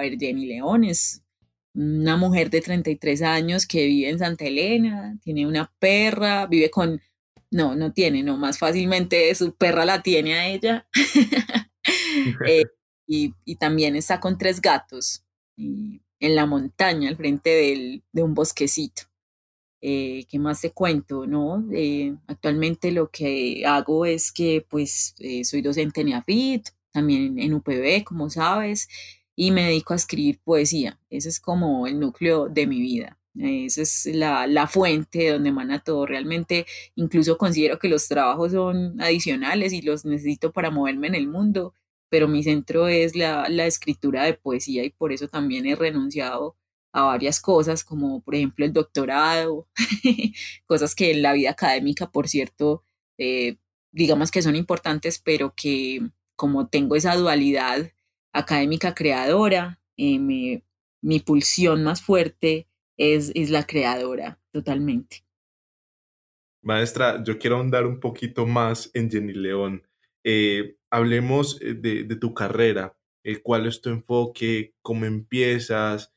ver, Jenny León es una mujer de 33 años que vive en Santa Elena, tiene una perra, vive con, no, no tiene, no, más fácilmente su perra la tiene a ella. Eh, y, también está con tres gatos en la montaña, al frente de un bosquecito. Eh, ¿Qué más te cuento? No? Eh, actualmente lo que hago es que pues soy docente en EAFIT, también en UPB, como sabes, y me dedico a escribir poesía. Ese es como el núcleo de mi vida. Esa es la, la fuente donde emana todo. Realmente incluso considero que los trabajos son adicionales y los necesito para moverme en el mundo, pero mi centro es la, la escritura de poesía y por eso también he renunciado a varias cosas, como por ejemplo el doctorado, cosas que en la vida académica, por cierto, eh, digamos que son importantes, pero que como tengo esa dualidad académica creadora, eh, mi pulsión más fuerte es, es la creadora, totalmente. Maestra, yo quiero ahondar un poquito más en Jenny León. Eh, hablemos eh, de, de, tu carrera, cuál es tu enfoque, cómo empiezas,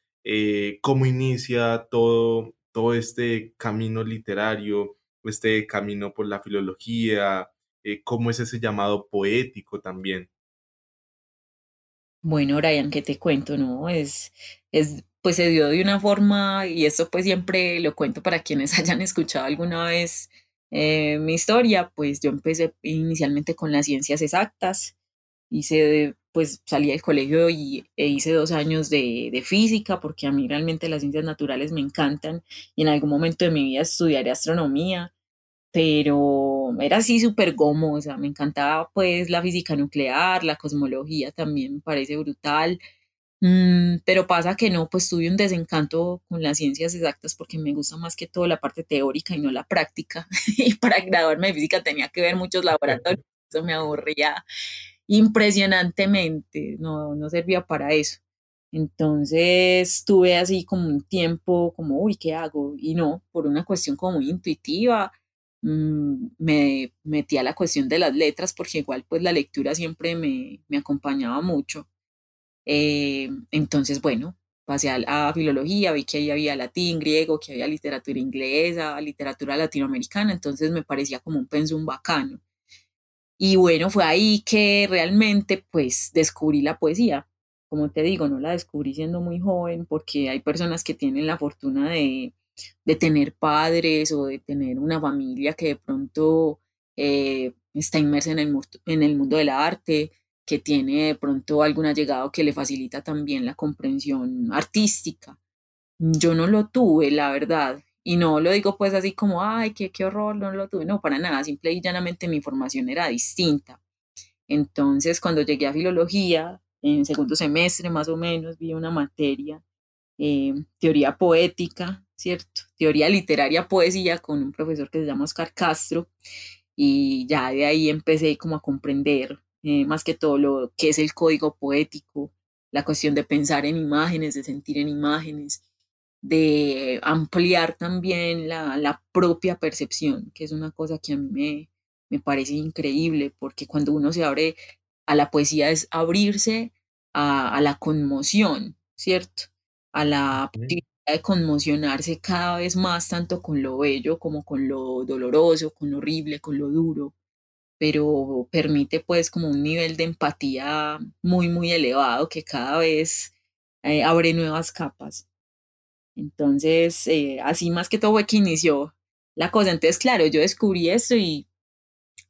cómo inicia todo, todo este camino literario, este camino por la filología, cómo es ese llamado poético también. Bueno, Brian, ¿qué te cuento? No, es, es, pues se dio de una forma, y esto pues siempre lo cuento para quienes hayan escuchado alguna vez eh, mi historia, pues yo empecé inicialmente con las ciencias exactas, hice, pues salí del colegio y e hice dos años de, de física, porque a mí realmente las ciencias naturales me encantan, y en algún momento de mi vida estudiaré astronomía, pero era así súper gomosa, me encantaba pues la física nuclear, la cosmología también me parece brutal, mm, pero pasa que no, pues tuve un desencanto con las ciencias exactas porque me gusta más que todo la parte teórica y no la práctica, y para graduarme de física tenía que ver muchos laboratorios, eso me aburría impresionantemente, no, no servía para eso. Entonces tuve así como un tiempo como, uy, ¿qué hago? Y no, por una cuestión como muy intuitiva, Mm, me metí a la cuestión de las letras porque igual pues la lectura siempre me, me acompañaba mucho. Eh, entonces, bueno, pasé a, a, filología, vi que ahí había latín, griego, que había literatura inglesa, literatura latinoamericana, entonces me parecía como un pensum bacano. Y bueno, fue ahí que realmente pues descubrí la poesía. Como te digo, no la descubrí siendo muy joven porque hay personas que tienen la fortuna de, de tener padres o de tener una familia que de pronto eh, está inmersa en el, en el mundo del arte, que tiene de pronto algún allegado que le facilita también la comprensión artística. Yo no lo tuve, la verdad. Y no lo digo pues así como, ay, qué, qué horror, no lo tuve. No, para nada, simple y llanamente mi formación era distinta. Entonces, cuando llegué a filología, en segundo semestre más o menos, vi una materia, eh, teoría poética, ¿cierto? Teoría literaria, poesía, con un profesor que se llama Oscar Castro, y ya de ahí empecé como a comprender eh, más que todo lo que es el código poético, la cuestión de pensar en imágenes, de sentir en imágenes, de ampliar también la, propia percepción, que es una cosa que a mí me, me parece increíble, porque cuando uno se abre a la poesía es abrirse a la conmoción, ¿cierto? A la de conmocionarse cada vez más, tanto con lo bello como con lo doloroso, con lo horrible, con lo duro, pero permite pues como un nivel de empatía muy, muy elevado que cada vez eh, abre nuevas capas. Entonces, eh, así más que todo fue que inició la cosa. Entonces, claro, yo descubrí esto y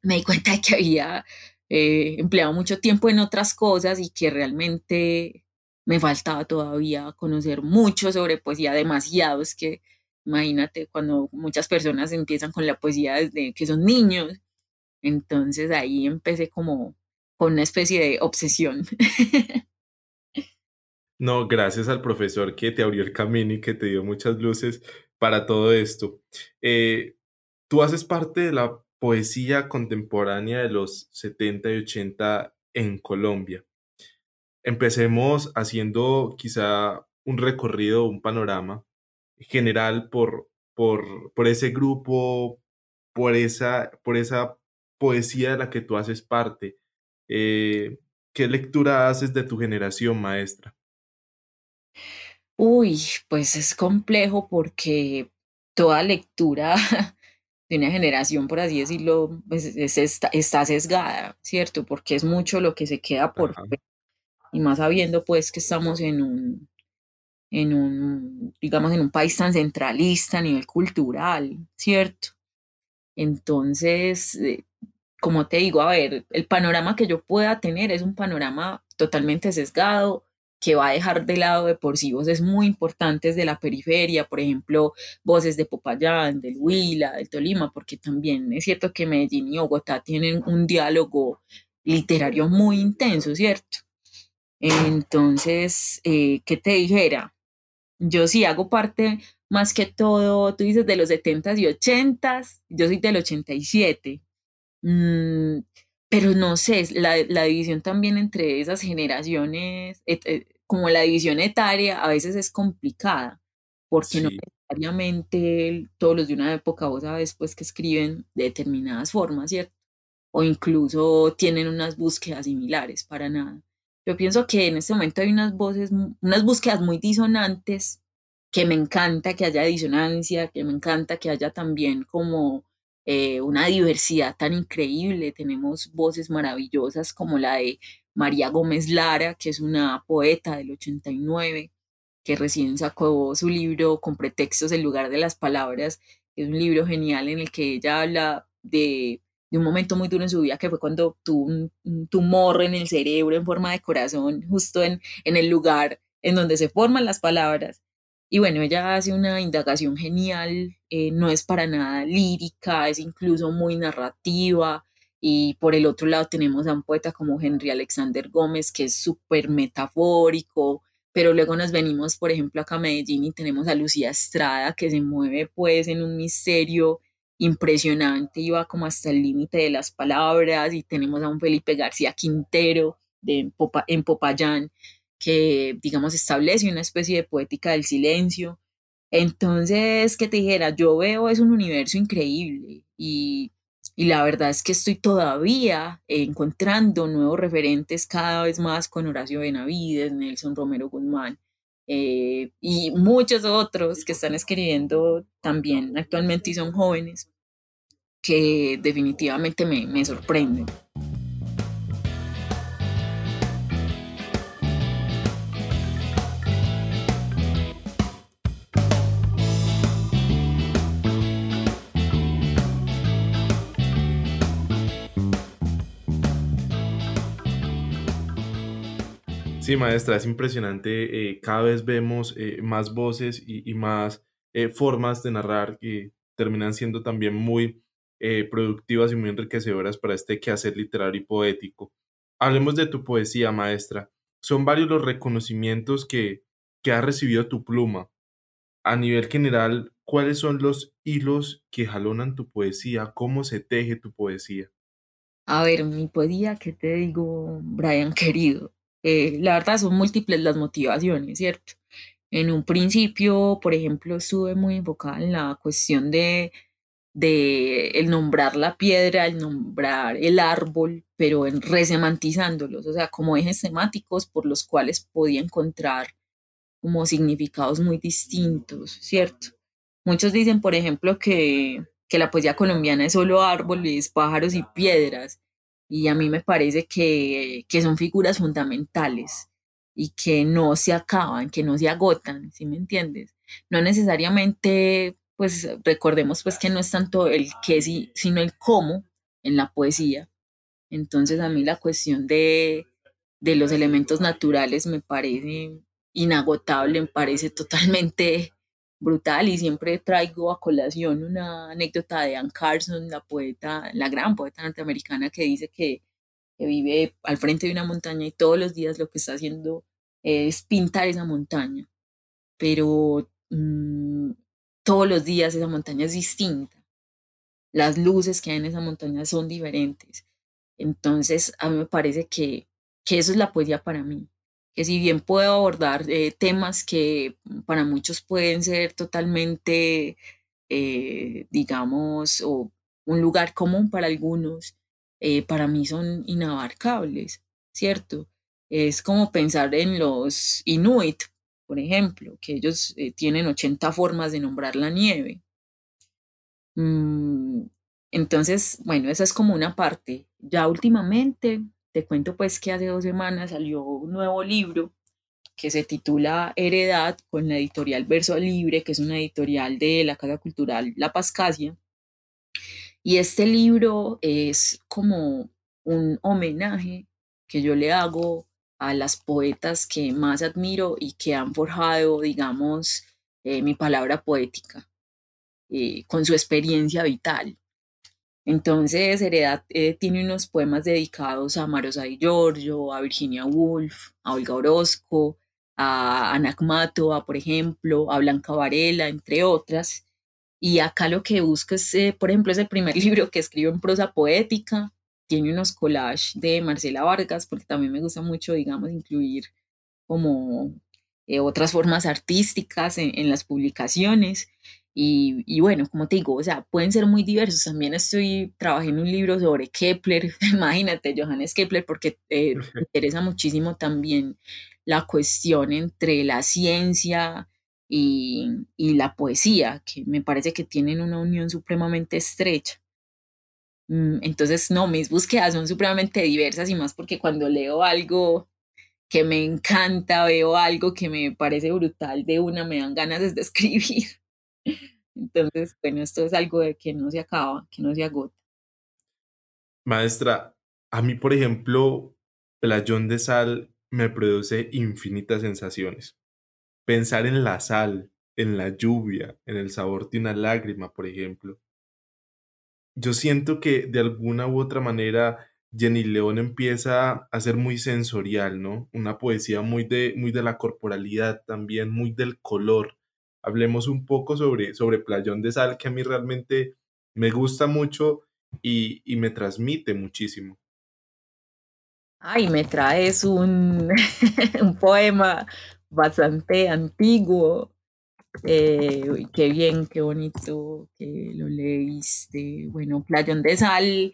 me di cuenta de que había eh, empleado mucho tiempo en otras cosas y que realmente me faltaba todavía conocer mucho sobre poesía, demasiado, es que imagínate cuando muchas personas empiezan con la poesía desde que son niños, entonces ahí empecé como con una especie de obsesión. No, gracias al profesor que te abrió el camino y que te dio muchas luces para todo esto. Eh, tú haces parte de la poesía contemporánea de los 70 y 80 en Colombia. Empecemos haciendo quizá un recorrido, un panorama general por, por, por ese grupo, por esa, por esa poesía de la que tú haces parte. Eh, ¿Qué lectura haces de tu generación, maestra? Uy, pues es complejo porque toda lectura de una generación, por así decirlo, pues es- está, está sesgada, ¿cierto? Porque es mucho lo que se queda por Ajá. Y más sabiendo pues que estamos en un, en un, digamos, en un país tan centralista a nivel cultural, ¿cierto? Entonces, eh, como te digo, a ver, el panorama que yo pueda tener es un panorama totalmente sesgado que va a dejar de lado de por sí voces muy importantes de la periferia, por ejemplo, voces de Popayán, del Huila, del Tolima, porque también es cierto que Medellín y Bogotá tienen un diálogo literario muy intenso, ¿cierto? Entonces, eh, ¿qué te dijera? Yo sí hago parte más que todo, tú dices de los setentas y ochentas, yo soy del 87. Mm, pero no sé, la, la división también entre esas generaciones, et- eh, como la división etaria, a veces es complicada, porque no necesariamente todos los de una época, vos sabes, pues que escriben de determinadas formas, ¿cierto? O incluso tienen unas búsquedas similares, para nada. Yo pienso que en este momento hay unas voces, unas búsquedas muy disonantes, que me encanta que haya disonancia, que me encanta que haya también como eh, una diversidad tan increíble. Tenemos voces maravillosas como la de María Gómez Lara, que es una poeta del 89, que recién sacó su libro con pretextos en lugar de las palabras. Es un libro genial en el que ella habla de, de un momento muy duro en su vida, que fue cuando tuvo un, un tumor en el cerebro en forma de corazón, justo en, en el lugar en donde se forman las palabras. Y bueno, ella hace una indagación genial, eh, no es para nada lírica, es incluso muy narrativa. Y por el otro lado tenemos a un poeta como Henry Alexander Gómez, que es súper metafórico, pero luego nos venimos, por ejemplo, acá a Medellín y tenemos a Lucía Estrada, que se mueve pues en un misterio impresionante va como hasta el límite de las palabras, y tenemos a un Felipe García Quintero de en Popayán, que digamos establece una especie de poética del silencio. Entonces, ¿qué te dijera? Yo veo es un universo increíble y, y la verdad es que estoy todavía encontrando nuevos referentes cada vez más con Horacio Benavides, Nelson Romero Guzmán eh, y muchos otros que están escribiendo también actualmente y son jóvenes que definitivamente me, me sorprenden. Sí, maestra, es impresionante. eh, cada vez vemos eh, más voces y, y más eh, formas de narrar que terminan siendo también muy productivas y muy enriquecedoras para este quehacer literario y poético. Hablemos de tu poesía, maestra. Son varios los reconocimientos que, que ha recibido tu pluma. A nivel general, ¿cuáles son los hilos que jalonan tu poesía? ¿Cómo se teje tu poesía? A ver, mi poesía, ¿qué te digo, Brian querido? Eh, la verdad son múltiples las motivaciones, ¿cierto? En un principio, por ejemplo, estuve muy enfocada en la cuestión de, de el nombrar la piedra, el nombrar el árbol, pero en resemantizándolos, o sea, como ejes temáticos por los cuales podía encontrar como significados muy distintos, ¿cierto? Muchos dicen, por ejemplo, que, que la poesía colombiana es solo árboles, pájaros y piedras, y a mí me parece que, que son figuras fundamentales y que no se acaban, que no se agotan, ¿sí me entiendes? No necesariamente, pues recordemos pues que no es tanto el qué, sí, sino el cómo en la poesía. Entonces a mí la cuestión de, de los elementos naturales me parece inagotable, me parece totalmente brutal y siempre traigo a colación una anécdota de Anne Carson, la poeta, la gran poeta norteamericana que dice que, que vive al frente de una montaña y todos los días lo que está haciendo es pintar esa montaña, pero mm, todos los días esa montaña es distinta, las luces que hay en esa montaña son diferentes. Entonces, a mí me parece que, que eso es la poesía para mí, que si bien puedo abordar eh, temas que para muchos pueden ser totalmente, eh, digamos, o un lugar común para algunos, eh, para mí son inabarcables, ¿cierto? Es como pensar en los Inuit, por ejemplo, que ellos eh, tienen 80 formas de nombrar la nieve. Mm, entonces, bueno, esa es como una parte. Ya últimamente, te cuento pues que hace dos semanas salió un nuevo libro que se titula Heredad con la editorial Verso Libre, que es una editorial de la Casa Cultural La Pascasia. Y este libro es como un homenaje que yo le hago a las poetas que más admiro y que han forjado, digamos, eh, mi palabra poética eh, con su experiencia vital. Entonces, Heredad eh, tiene unos poemas dedicados a Marosa Di Giorgio, a Virginia Woolf, a Olga Orozco, a Ana por ejemplo, a Blanca Varela, entre otras. Y acá lo que busco es, eh, por ejemplo, es el primer libro que escribo en prosa poética. Tiene unos collages de Marcela Vargas, porque también me gusta mucho, digamos, incluir como eh, otras formas artísticas en las publicaciones. Y, bueno, como te digo, o sea, pueden ser muy diversos. También estoy trabajando en un libro sobre Kepler, imagínate, Johannes Kepler, porque eh, me interesa muchísimo también la cuestión entre la ciencia y, y, la poesía, que me parece que tienen una unión supremamente estrecha. Mm, entonces, no, mis búsquedas son supremamente diversas y más porque cuando leo algo que me encanta, veo algo que me parece brutal de una, me dan ganas de escribir. Entonces, bueno, esto es algo de que no se acaba, que no se agota. Maestra, a mí, por ejemplo, Playón de Sal me produce infinitas sensaciones. Pensar en la sal, en la lluvia, en el sabor de una lágrima, por ejemplo. Yo siento que de alguna u otra manera Jenny León empieza a ser muy sensorial, ¿no? Una poesía muy de, muy de la corporalidad también, muy del color hablemos un poco sobre, sobre Playón de Sal, que a mí realmente me gusta mucho y, me transmite muchísimo. Ay, me traes un, un poema bastante antiguo. Eh, qué bien, qué bonito que lo leíste. Bueno, Playón de Sal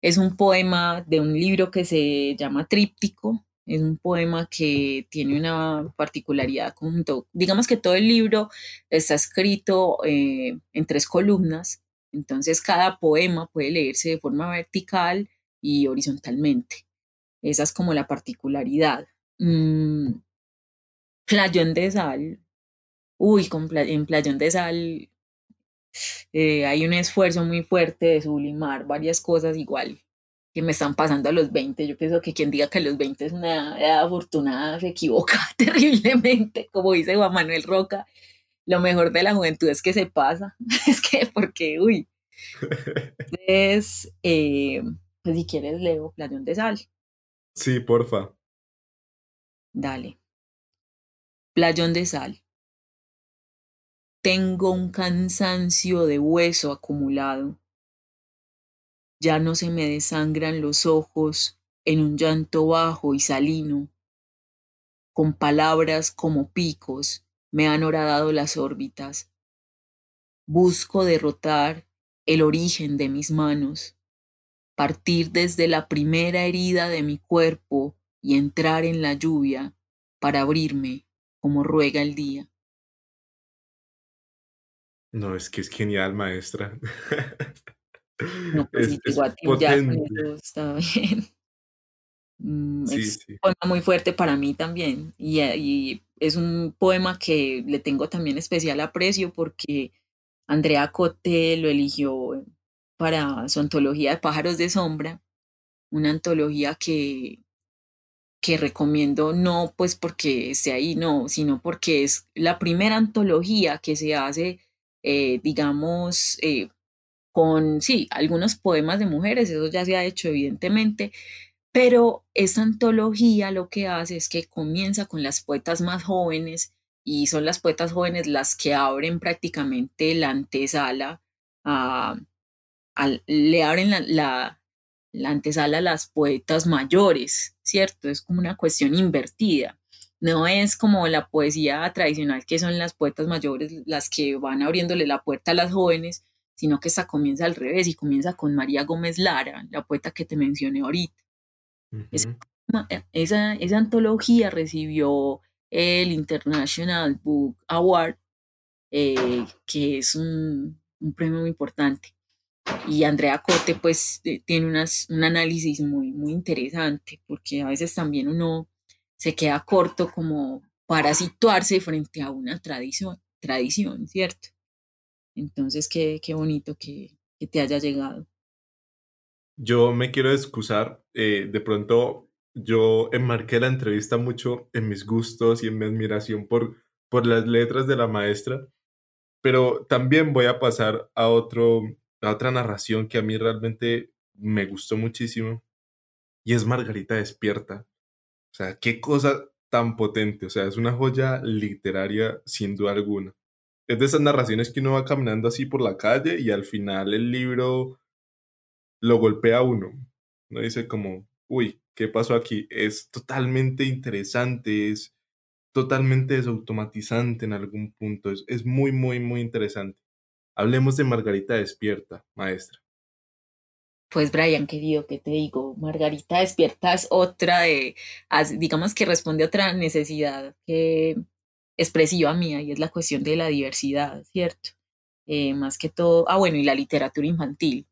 es un poema de un libro que se llama Tríptico, es un poema que tiene una particularidad conjunto. Digamos que todo el libro está escrito eh, en tres columnas, entonces cada poema puede leerse de forma vertical y horizontalmente. Esa es como la particularidad. Mm, Playón de Sal. Uy, en Playón de Sal eh, hay un esfuerzo muy fuerte de sublimar varias cosas igual que me están pasando a los 20. Yo pienso que quien diga que los 20 es una edad afortunada se equivoca terriblemente, como dice Juan Manuel Roca. Lo mejor de la juventud es que se pasa. es que, porque, uy. Entonces, eh, pues si quieres leo Playón de Sal. Sí, porfa. Dale. Playón de Sal. Tengo un cansancio de hueso acumulado ya no se me desangran los ojos en un llanto bajo y salino. Con palabras como picos me han horadado las órbitas. Busco derrotar el origen de mis manos, partir desde la primera herida de mi cuerpo y entrar en la lluvia para abrirme como ruega el día. No, es que es genial, maestra. No, pues es, es potente. está bien. Mm, es un poema muy fuerte para mí también y, y, es un poema que le tengo también especial aprecio porque Andrea Cote lo eligió para su antología de pájaros de sombra, una antología que, que recomiendo no pues porque esté ahí, no, sino porque es la primera antología que se hace, eh, digamos, eh, con, sí, algunos poemas de mujeres, eso ya se ha hecho evidentemente, pero esta antología lo que hace es que comienza con las poetas más jóvenes y son las poetas jóvenes las que abren prácticamente la antesala, a, le abren la, la, la antesala a las poetas mayores, ¿cierto? Es como una cuestión invertida. No es como la poesía tradicional que son las poetas mayores las que van abriéndole la puerta a las jóvenes, sino que esta comienza al revés y comienza con María Gómez Lara, la poeta que te mencioné ahorita. esa, esa, antología recibió el International Book Award, eh, que es un, un, premio muy importante. Y Andrea Cote pues tiene unas, un análisis muy, muy interesante, porque a veces también uno se queda corto como para situarse frente a una tradición, tradición ¿cierto? Entonces, qué, qué bonito que, que te haya llegado. Yo me quiero excusar, eh, de pronto yo enmarqué la entrevista mucho en mis gustos y en mi admiración por, por las letras de la maestra, pero también voy a pasar a, otro, a otra narración que a mí realmente me gustó muchísimo y es Margarita Despierta. O sea, qué cosa tan potente, o sea, es una joya literaria sin duda alguna. Es de esas narraciones que uno va caminando así por la calle y al final el libro lo golpea a uno. Uno dice como, uy, ¿qué pasó aquí? Es totalmente interesante, es totalmente desautomatizante en algún punto. Es, es muy, muy, muy interesante. Hablemos de Margarita Despierta, maestra. Pues Brian, querido, ¿qué te digo? Margarita Despierta es otra de, digamos que responde a otra necesidad que expresiva mía y es la cuestión de la diversidad, ¿cierto? Eh, más que todo, ah bueno, y la literatura infantil.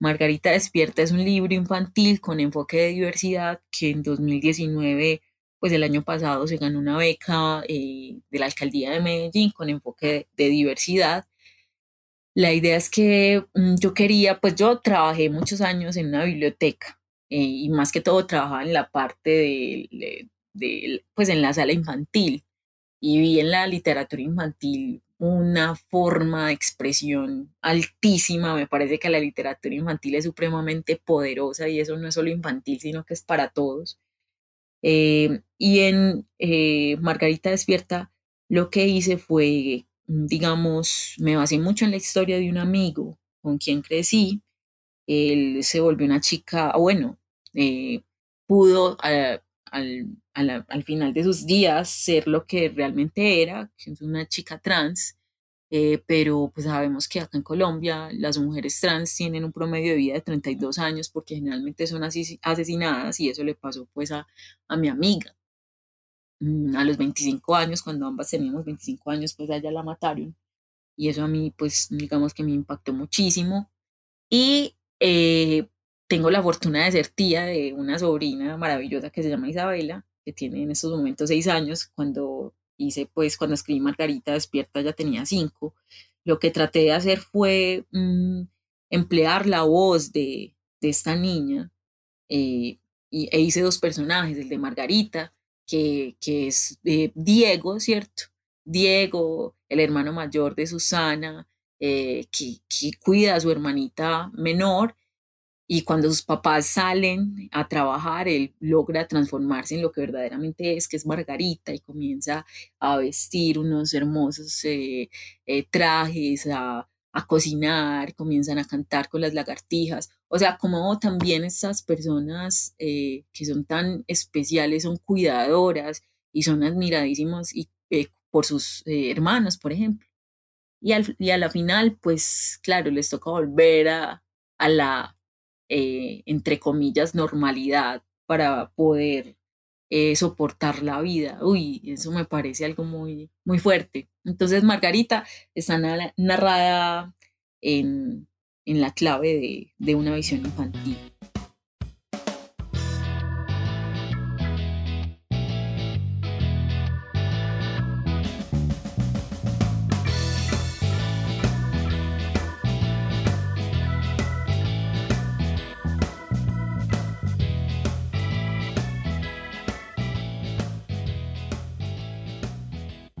Margarita Despierta es un libro infantil con enfoque de diversidad que en 2019, pues el año pasado, se ganó una beca eh, de la alcaldía de Medellín con enfoque de, diversidad. La idea es que mm, yo quería, pues yo trabajé muchos años en una biblioteca eh, y más que todo trabajaba en la parte de, de, pues en la sala infantil y vi en la literatura infantil una forma de expresión altísima. Me parece que la literatura infantil es supremamente poderosa y eso no es solo infantil, sino que es para todos. Eh, y en eh, Margarita Despierta lo que hice fue, digamos, me basé mucho en la historia de un amigo con quien crecí. Él se volvió una chica, bueno, eh, pudo al, al, final de sus días ser lo que realmente era, que es una chica trans, eh, pero pues sabemos que acá en Colombia las mujeres trans tienen un promedio de vida de 32 años porque generalmente son asesinadas y eso le pasó pues a, a mi amiga. Mm, a los 25 años, cuando ambas teníamos 25 años, pues a ella la mataron. Y eso a mí, pues, digamos que me impactó muchísimo. Y eh, tengo la fortuna de ser tía de una sobrina maravillosa que se llama Isabela, que tiene en estos momentos seis años. Cuando hice, pues, cuando escribí Margarita Despierta ya tenía cinco. Lo que traté de hacer fue mm, emplear la voz de, de esta niña eh, y, e hice dos personajes, el de Margarita, que, que es eh, Diego, ¿cierto? Diego, el hermano mayor de Susana, eh, que, que, cuida a su hermanita menor, y cuando sus papás salen a trabajar, él logra transformarse en lo que verdaderamente es, que es Margarita, y comienza a vestir unos hermosos eh, eh, trajes, a, a, cocinar, comienzan a cantar con las lagartijas. O sea, como también estas personas eh, que son tan especiales son cuidadoras y son admiradísimas y, por sus hermanos, por ejemplo. Y, al, y a la final, pues claro, les toca volver a, a la eh, entre comillas, normalidad para poder eh, soportar la vida. Uy, eso me parece algo muy, muy fuerte. Entonces, Margarita está narrada en, en la clave de, de una visión infantil.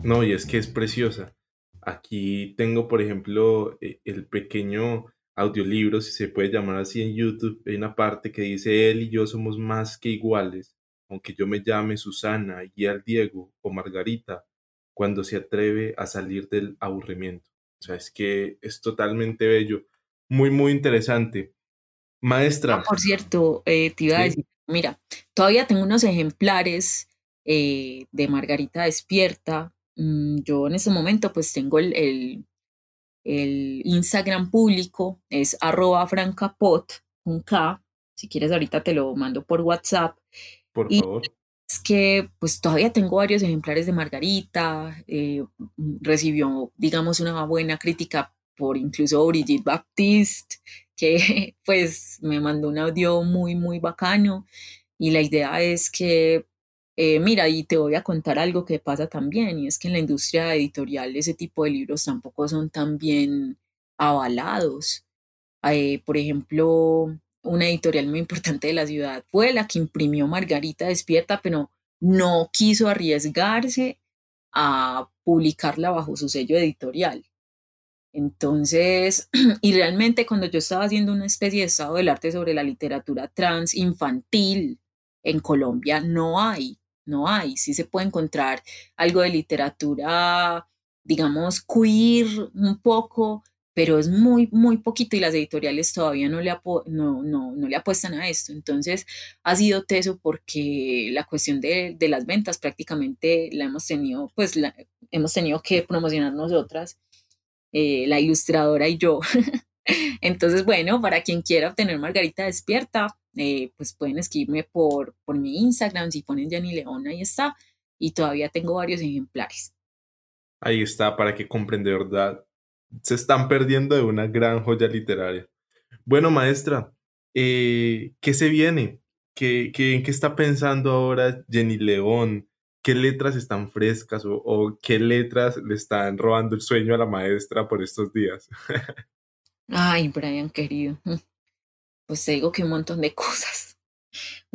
No, y es que es preciosa. Aquí tengo, por ejemplo, e, el pequeño audiolibro, si se puede llamar así en YouTube, hay una parte que dice, él y yo somos más que iguales, aunque yo me llame Susana, y al Diego o Margarita, cuando se atreve a salir del aburrimiento. O sea, es que es totalmente bello, muy, muy interesante. Maestra. por cierto, eh, te iba a decir, mira, todavía tengo unos ejemplares eh, de Margarita Despierta, yo en ese momento pues tengo el, el, Instagram público, es arroba francapot, con K, si quieres ahorita te lo mando por WhatsApp. Por favor. es que pues todavía tengo varios ejemplares de Margarita, eh, recibió, digamos, una buena crítica por incluso Brigitte Baptiste, que pues me mandó un audio muy, muy bacano. Y la idea es que, eh, mira, y te voy a contar algo que pasa también, y es que en la industria editorial ese tipo de libros tampoco son tan bien avalados. Eh, por ejemplo, una editorial muy importante de la ciudad fue la que imprimió Margarita Despierta, pero no quiso arriesgarse a publicarla bajo su sello editorial. Entonces, y realmente cuando yo estaba haciendo una especie de estado del arte sobre la literatura trans infantil en Colombia, no hay, no hay. Sí se puede encontrar algo de literatura, digamos, queer un poco, pero es muy, muy poquito y las editoriales todavía no le, no, no, no le apuestan a esto. Entonces ha sido teso porque la cuestión de, de las ventas prácticamente la hemos tenido, pues la, hemos tenido que promocionar nosotras, eh, la ilustradora y yo. Entonces, bueno, para quien quiera obtener Margarita Despierta, eh, pues pueden escribirme por, por mi Instagram, si ponen Jenny León, ahí está. Y todavía tengo varios ejemplares. Ahí está, para que compren de verdad se están perdiendo de una gran joya literaria. Bueno, maestra, eh, ¿qué se viene? ¿Qué, qué, ¿En qué está pensando ahora Jenny León? ¿Qué letras están frescas o, o, qué letras le están robando el sueño a la maestra por estos días? Ay, Brian, querido. Pues te digo que un montón de cosas.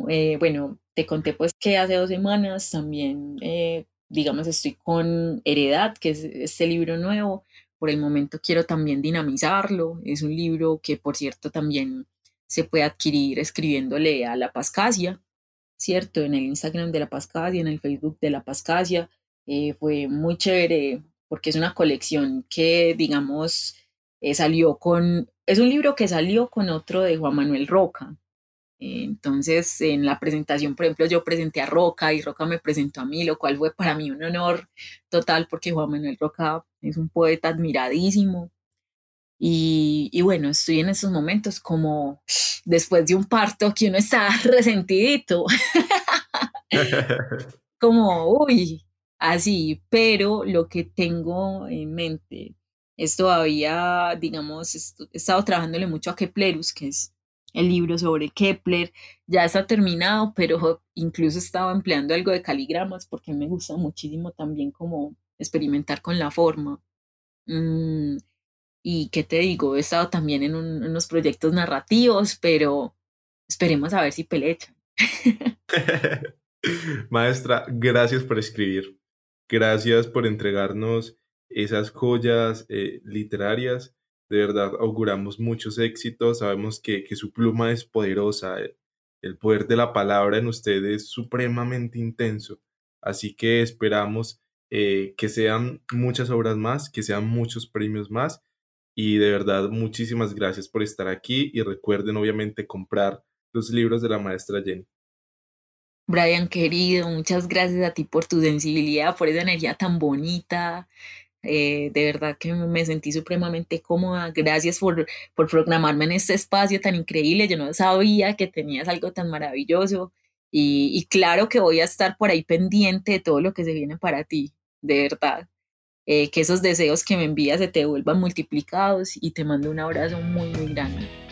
Eh, bueno, te conté pues que hace dos semanas también, eh, digamos, estoy con Heredad, que es este libro nuevo, por el momento quiero también dinamizarlo. Es un libro que, por cierto, también se puede adquirir escribiéndole a La Pascasia, ¿cierto? En el Instagram de La Pascasia, en el Facebook de La Pascasia. Eh, fue muy chévere porque es una colección que, digamos, eh, salió con, es un libro que salió con otro de Juan Manuel Roca, entonces, en la presentación, por ejemplo, yo presenté a Roca y Roca me presentó a mí, lo cual fue para mí un honor total porque Juan Manuel Roca es un poeta admiradísimo. Y, y bueno, estoy en esos momentos como después de un parto que uno está resentidito. como, uy, así, pero lo que tengo en mente es todavía, digamos, he estado trabajándole mucho a Keplerus, que es el libro sobre Kepler. Ya está terminado, pero incluso estaba empleando algo de caligramas porque me gusta muchísimo también como experimentar con la forma. Mm, y qué te digo, he estado también en, unos proyectos narrativos, pero esperemos a ver si pelechan. Maestra, gracias por escribir. Gracias por entregarnos esas joyas eh, literarias de verdad auguramos muchos éxitos, sabemos que, su pluma es poderosa, el, poder de la palabra en usted es supremamente intenso, así que esperamos eh, que sean muchas obras más, que sean muchos premios más y de verdad muchísimas gracias por estar aquí y recuerden obviamente comprar los libros de la maestra Jenny. Brian, querido, muchas gracias a ti por tu sensibilidad, por esa energía tan bonita, eh, de verdad que me sentí supremamente cómoda. Gracias por, por programarme en este espacio tan increíble. Yo no sabía que tenías algo tan maravilloso. Y, y, claro que voy a estar por ahí pendiente de todo lo que se viene para ti, de verdad. Eh, que esos deseos que me envías se te vuelvan multiplicados y te mando un abrazo muy, muy grande.